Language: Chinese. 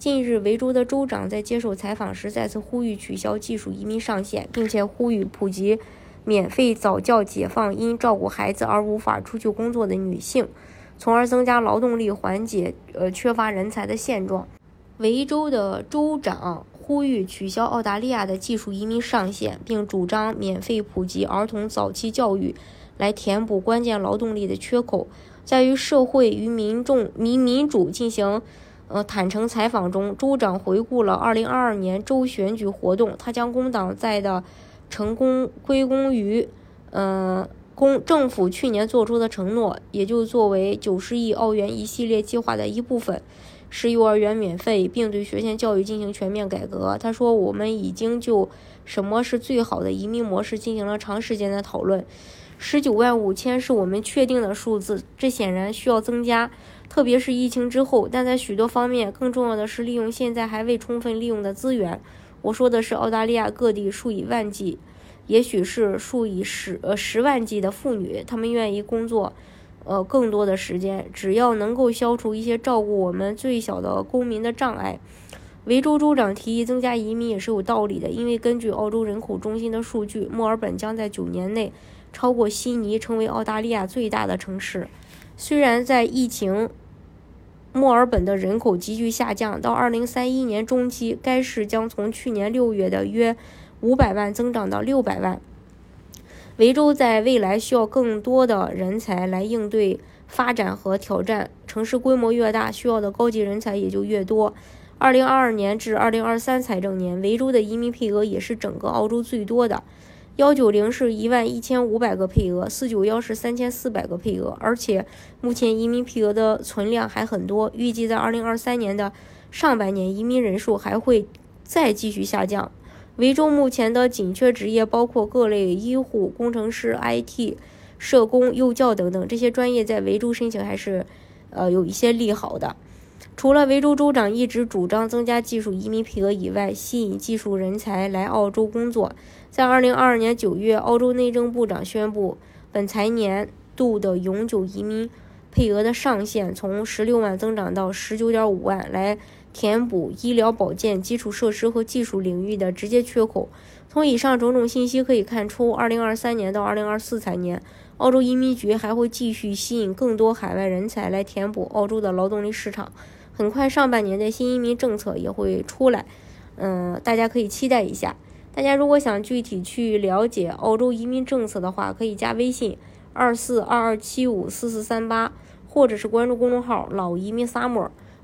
近日，维州的州长在接受采访时再次呼吁取消技术移民上限，并且呼吁普及免费早教，解放因照顾孩子而无法出去工作的女性，从而增加劳动力，缓解呃缺乏人才的现状。维州的州长呼吁取消澳大利亚的技术移民上限，并主张免费普及儿童早期教育，来填补关键劳动力的缺口。在于社会与民众民民主进行。呃，坦诚采访中，州长回顾了2022年州选举活动。他将工党在的成功归功于，呃，公政府去年做出的承诺，也就作为90亿澳元一系列计划的一部分，是幼儿园免费，并对学前教育进行全面改革。他说：“我们已经就什么是最好的移民模式进行了长时间的讨论。十九万五千是我们确定的数字，这显然需要增加。”特别是疫情之后，但在许多方面，更重要的是利用现在还未充分利用的资源。我说的是澳大利亚各地数以万计，也许是数以十呃十万计的妇女，她们愿意工作，呃更多的时间，只要能够消除一些照顾我们最小的公民的障碍。维州州长提议增加移民也是有道理的，因为根据澳洲人口中心的数据，墨尔本将在九年内超过悉尼，成为澳大利亚最大的城市。虽然在疫情，墨尔本的人口急剧下降，到二零三一年中期，该市将从去年六月的约五百万增长到六百万。维州在未来需要更多的人才来应对发展和挑战，城市规模越大，需要的高级人才也就越多。二零二二年至二零二三财政年，维州的移民配额也是整个澳洲最多的。幺九零是一万一千五百个配额，四九幺是三千四百个配额，而且目前移民配额的存量还很多，预计在二零二三年的上半年移民人数还会再继续下降。维州目前的紧缺职业包括各类医护、工程师、IT、社工、幼教等等，这些专业在维州申请还是呃有一些利好的。除了维州州长一直主张增加技术移民配额以外，吸引技术人才来澳洲工作。在2022年9月，澳洲内政部长宣布，本财年度的永久移民配额的上限从16万增长到19.5万，来填补医疗保健、基础设施和技术领域的直接缺口。从以上种种信息可以看出，2023年到2024财年，澳洲移民局还会继续吸引更多海外人才来填补澳洲的劳动力市场。很快，上半年的新移民政策也会出来，嗯，大家可以期待一下。大家如果想具体去了解澳洲移民政策的话，可以加微信二四二二七五四四三八，或者是关注公众号“老移民 summer”，